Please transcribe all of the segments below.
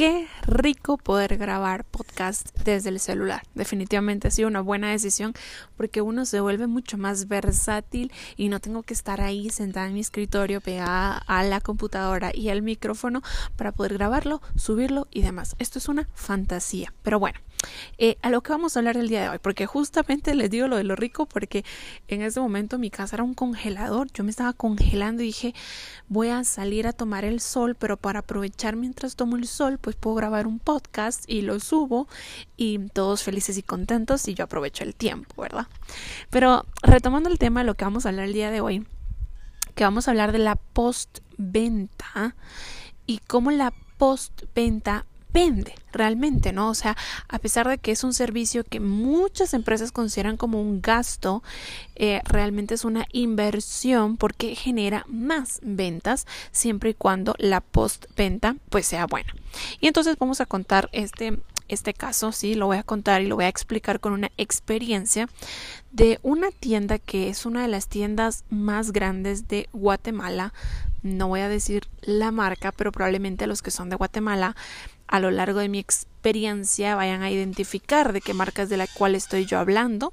Qué rico poder grabar podcast desde el celular. Definitivamente ha sido una buena decisión porque uno se vuelve mucho más versátil y no tengo que estar ahí sentada en mi escritorio pegada a la computadora y al micrófono para poder grabarlo, subirlo y demás. Esto es una fantasía. Pero bueno, eh, a lo que vamos a hablar el día de hoy, porque justamente les digo lo de lo rico, porque en ese momento mi casa era un congelador, yo me estaba congelando y dije, voy a salir a tomar el sol, pero para aprovechar mientras tomo el sol, pues puedo grabar un podcast y lo subo y todos felices y contentos y yo aprovecho el tiempo, ¿verdad? Pero retomando el tema de lo que vamos a hablar el día de hoy, que vamos a hablar de la postventa y cómo la postventa vende realmente, ¿no? O sea, a pesar de que es un servicio que muchas empresas consideran como un gasto, eh, realmente es una inversión porque genera más ventas siempre y cuando la postventa pues sea buena. Y entonces vamos a contar este este caso, sí, lo voy a contar y lo voy a explicar con una experiencia de una tienda que es una de las tiendas más grandes de Guatemala. No voy a decir la marca, pero probablemente los que son de Guatemala a lo largo de mi experiencia vayan a identificar de qué marcas de la cual estoy yo hablando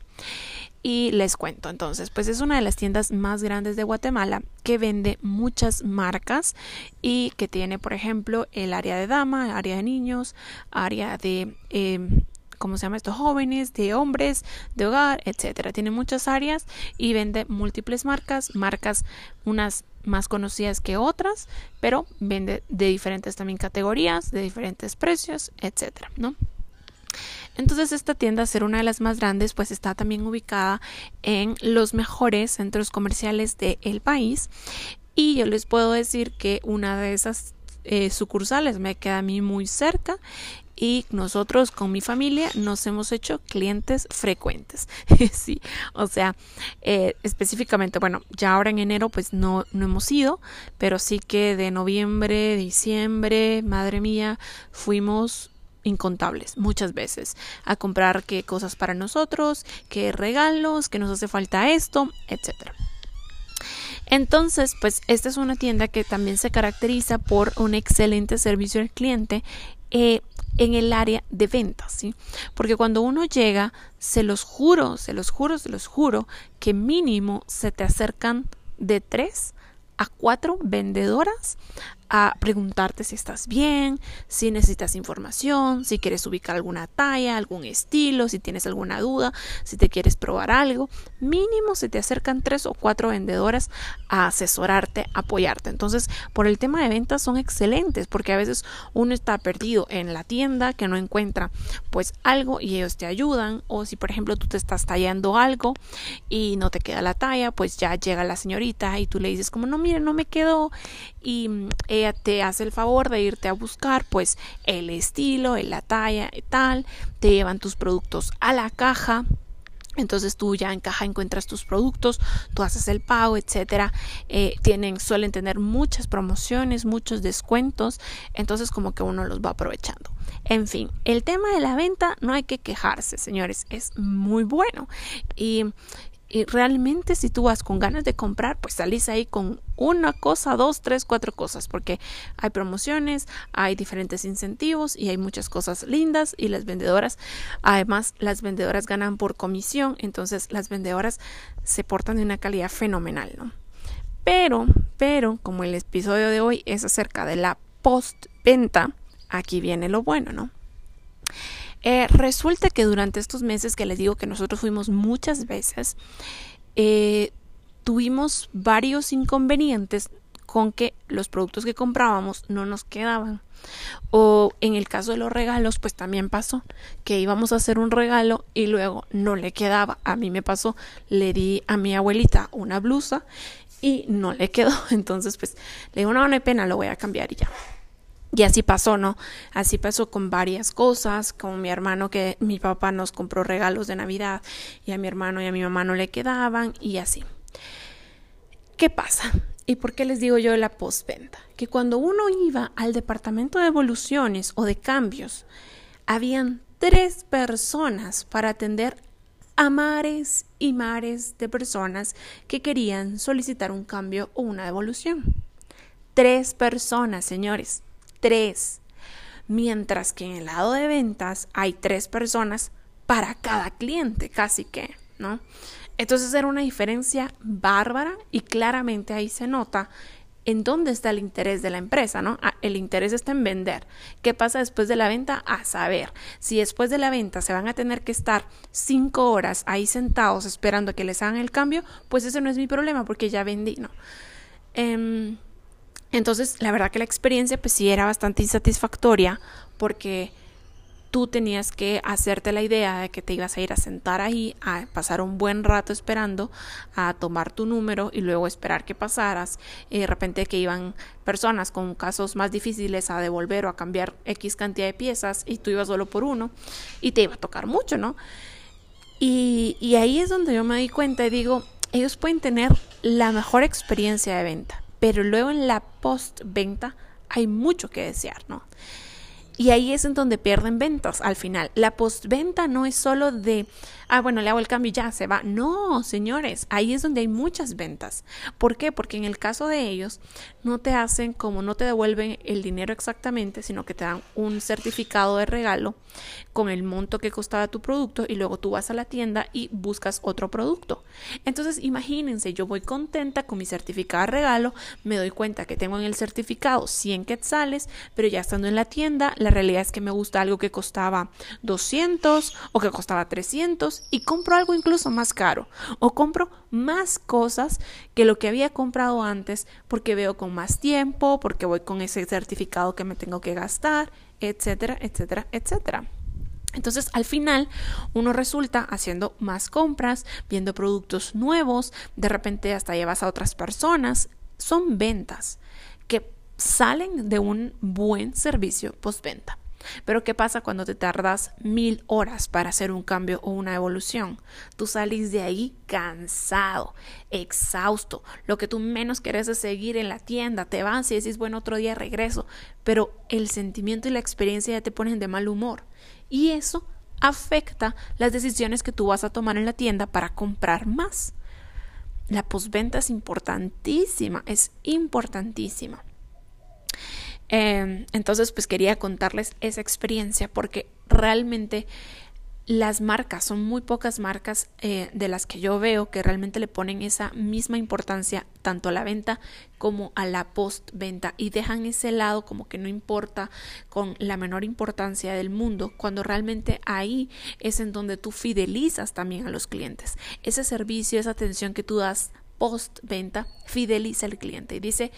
y les cuento. Entonces pues es una de las tiendas más grandes de Guatemala que vende muchas marcas y que tiene por ejemplo el área de dama área de niños área de eh, ¿cómo se llama esto? Jóvenes, de hombres, de hogar, etcétera. Tiene muchas áreas y vende múltiples marcas, marcas unas más conocidas que otras, pero vende de diferentes también categorías, de diferentes precios, etcétera, ¿no? Entonces esta tienda, ser una de las más grandes, pues está también ubicada en los mejores centros comerciales del país. Y yo les puedo decir que una de esas eh, sucursales me queda a mí muy cerca y nosotros con mi familia nos hemos hecho clientes frecuentes. sí, o sea, eh, específicamente, bueno, ya ahora en enero pues no, no hemos ido, pero sí que de noviembre, diciembre, madre mía, fuimos incontables muchas veces a comprar qué cosas para nosotros, qué regalos, que nos hace falta esto, etcétera. Entonces, pues esta es una tienda que también se caracteriza por un excelente servicio al cliente eh, en el área de ventas, ¿sí? Porque cuando uno llega, se los juro, se los juro, se los juro, que mínimo se te acercan de tres a cuatro vendedoras a preguntarte si estás bien, si necesitas información, si quieres ubicar alguna talla, algún estilo, si tienes alguna duda, si te quieres probar algo. Mínimo se te acercan tres o cuatro vendedoras a asesorarte, apoyarte. Entonces, por el tema de ventas son excelentes porque a veces uno está perdido en la tienda que no encuentra pues algo y ellos te ayudan o si por ejemplo tú te estás tallando algo y no te queda la talla, pues ya llega la señorita y tú le dices como no, mire, no me quedó y mm, ella te hace el favor de irte a buscar pues el estilo, la talla y tal, te llevan tus productos a la caja. Entonces tú ya en caja encuentras tus productos, tú haces el pago, etcétera. Eh, tienen, suelen tener muchas promociones, muchos descuentos. Entonces como que uno los va aprovechando. En fin, el tema de la venta no hay que quejarse, señores, es muy bueno. Y y realmente si tú vas con ganas de comprar, pues salís ahí con una cosa, dos, tres, cuatro cosas, porque hay promociones, hay diferentes incentivos y hay muchas cosas lindas y las vendedoras, además las vendedoras ganan por comisión, entonces las vendedoras se portan de una calidad fenomenal, ¿no? Pero, pero, como el episodio de hoy es acerca de la postventa, aquí viene lo bueno, ¿no? Eh, resulta que durante estos meses que les digo que nosotros fuimos muchas veces, eh, tuvimos varios inconvenientes con que los productos que comprábamos no nos quedaban. O en el caso de los regalos, pues también pasó que íbamos a hacer un regalo y luego no le quedaba. A mí me pasó, le di a mi abuelita una blusa y no le quedó. Entonces, pues le digo, no, no hay pena, lo voy a cambiar y ya. Y así pasó, ¿no? Así pasó con varias cosas, como mi hermano que mi papá nos compró regalos de Navidad y a mi hermano y a mi mamá no le quedaban y así. ¿Qué pasa? ¿Y por qué les digo yo la postventa? Que cuando uno iba al departamento de evoluciones o de cambios habían tres personas para atender a mares y mares de personas que querían solicitar un cambio o una devolución. Tres personas, señores, tres. Mientras que en el lado de ventas hay tres personas para cada cliente, casi que, ¿no? Entonces era una diferencia bárbara y claramente ahí se nota en dónde está el interés de la empresa, ¿no? Ah, el interés está en vender. ¿Qué pasa después de la venta? A saber, si después de la venta se van a tener que estar cinco horas ahí sentados esperando a que les hagan el cambio, pues ese no es mi problema porque ya vendí, ¿no? Em, entonces, la verdad que la experiencia pues sí era bastante insatisfactoria porque tú tenías que hacerte la idea de que te ibas a ir a sentar ahí, a pasar un buen rato esperando, a tomar tu número y luego esperar que pasaras. Y de repente que iban personas con casos más difíciles a devolver o a cambiar X cantidad de piezas y tú ibas solo por uno y te iba a tocar mucho, ¿no? Y, y ahí es donde yo me di cuenta y digo, ellos pueden tener la mejor experiencia de venta, pero luego en la post-venta hay mucho que desear, ¿no? Y ahí es en donde pierden ventas al final. La postventa no es solo de, ah, bueno, le hago el cambio y ya se va. No, señores, ahí es donde hay muchas ventas. ¿Por qué? Porque en el caso de ellos, no te hacen como no te devuelven el dinero exactamente, sino que te dan un certificado de regalo con el monto que costaba tu producto y luego tú vas a la tienda y buscas otro producto. Entonces, imagínense, yo voy contenta con mi certificado de regalo, me doy cuenta que tengo en el certificado 100 quetzales, pero ya estando en la tienda, la realidad es que me gusta algo que costaba 200 o que costaba 300 y compro algo incluso más caro o compro más cosas que lo que había comprado antes porque veo con más tiempo, porque voy con ese certificado que me tengo que gastar, etcétera, etcétera, etcétera. Entonces al final uno resulta haciendo más compras, viendo productos nuevos, de repente hasta llevas a otras personas. Son ventas salen de un buen servicio postventa. Pero ¿qué pasa cuando te tardas mil horas para hacer un cambio o una evolución? Tú salís de ahí cansado, exhausto. Lo que tú menos quieres es seguir en la tienda. Te vas y decís, bueno, otro día regreso. Pero el sentimiento y la experiencia ya te ponen de mal humor. Y eso afecta las decisiones que tú vas a tomar en la tienda para comprar más. La postventa es importantísima, es importantísima. Em, entonces, pues quería contarles esa experiencia porque realmente las marcas, son muy pocas marcas eh, de las que yo veo que realmente le ponen esa misma importancia tanto a la venta como a la postventa y dejan ese lado como que no importa con la menor importancia del mundo cuando realmente ahí es en donde tú fidelizas también a los clientes. Ese servicio, esa atención que tú das postventa fideliza al cliente y dice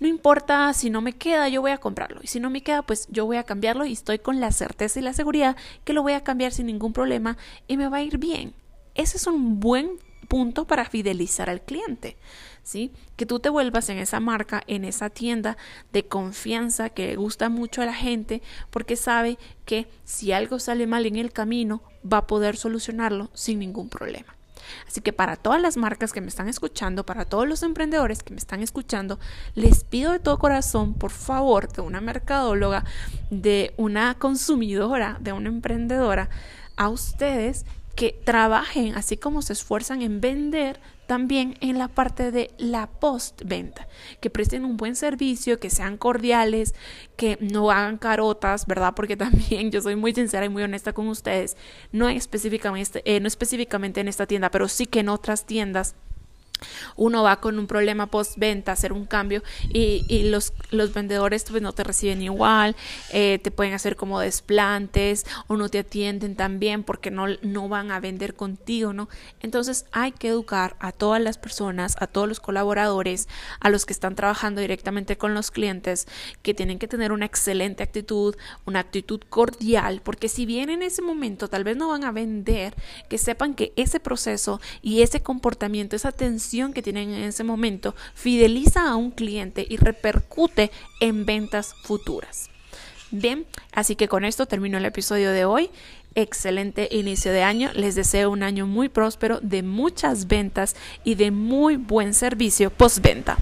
no importa si no me queda, yo voy a comprarlo. Y si no me queda, pues yo voy a cambiarlo y estoy con la certeza y la seguridad que lo voy a cambiar sin ningún problema y me va a ir bien. Ese es un buen punto para fidelizar al cliente. ¿Sí? Que tú te vuelvas en esa marca, en esa tienda de confianza que gusta mucho a la gente porque sabe que si algo sale mal en el camino va a poder solucionarlo sin ningún problema. Así que para todas las marcas que me están escuchando, para todos los emprendedores que me están escuchando, les pido de todo corazón, por favor, de una mercadóloga, de una consumidora, de una emprendedora, a ustedes que trabajen así como se esfuerzan en vender también en la parte de la postventa, que presten un buen servicio, que sean cordiales, que no hagan carotas, ¿verdad? Porque también yo soy muy sincera y muy honesta con ustedes, no específicamente, eh, no específicamente en esta tienda, pero sí que en otras tiendas uno va con un problema postventa a hacer un cambio y, y, los, los vendedores pues no te reciben igual, eh, te pueden hacer como desplantes o no te atienden tan bien porque no, no van a vender contigo, ¿no? Entonces hay que educar a todas las personas, a todos los colaboradores, a los que están trabajando directamente con los clientes, que tienen que tener una excelente actitud, una actitud cordial, porque si bien en ese momento tal vez no van a vender, que sepan que ese proceso y ese comportamiento, esa atención, que tienen en ese momento fideliza a un cliente y repercute en ventas futuras. Bien, así que con esto termino el episodio de hoy. Excelente inicio de año. Les deseo un año muy próspero de muchas ventas y de muy buen servicio postventa.